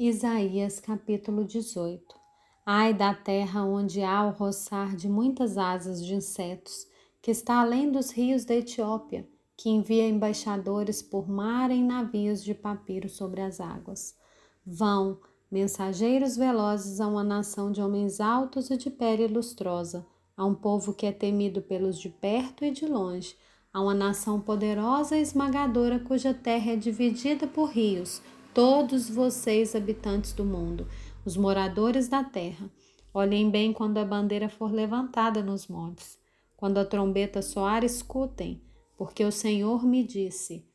Isaías capítulo 18 Ai da terra onde há o roçar de muitas asas de insetos, que está além dos rios da Etiópia, que envia embaixadores por mar em navios de papiro sobre as águas. Vão, mensageiros velozes a uma nação de homens altos e de pele lustrosa, a um povo que é temido pelos de perto e de longe, a uma nação poderosa e esmagadora cuja terra é dividida por rios, todos vocês, habitantes do mundo, os moradores da terra. Olhem bem quando a bandeira for levantada nos montes. Quando a trombeta soar, escutem, porque o Senhor me disse: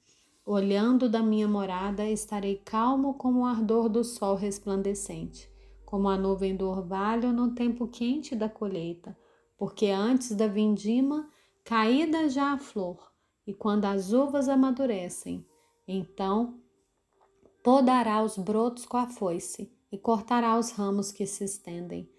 Olhando da minha morada, estarei calmo como o ardor do sol resplandecente, como a nuvem do orvalho no tempo quente da colheita, porque antes da vindima, caída já a flor, e quando as uvas amadurecem, então podará os brotos com a foice e cortará os ramos que se estendem.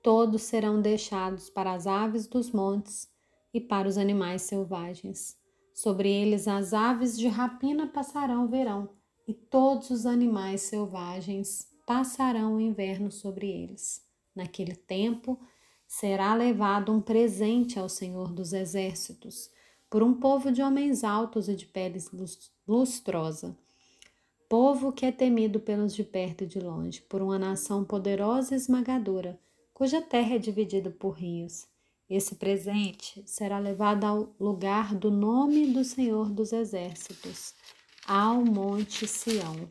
Todos serão deixados para as aves dos montes e para os animais selvagens. Sobre eles as aves de rapina passarão o verão, e todos os animais selvagens passarão o inverno sobre eles. Naquele tempo será levado um presente ao Senhor dos Exércitos, por um povo de homens altos e de peles lustrosa povo que é temido pelos de perto e de longe, por uma nação poderosa e esmagadora, cuja terra é dividida por rios. Esse presente será levado ao lugar do nome do Senhor dos Exércitos, ao Monte Sião.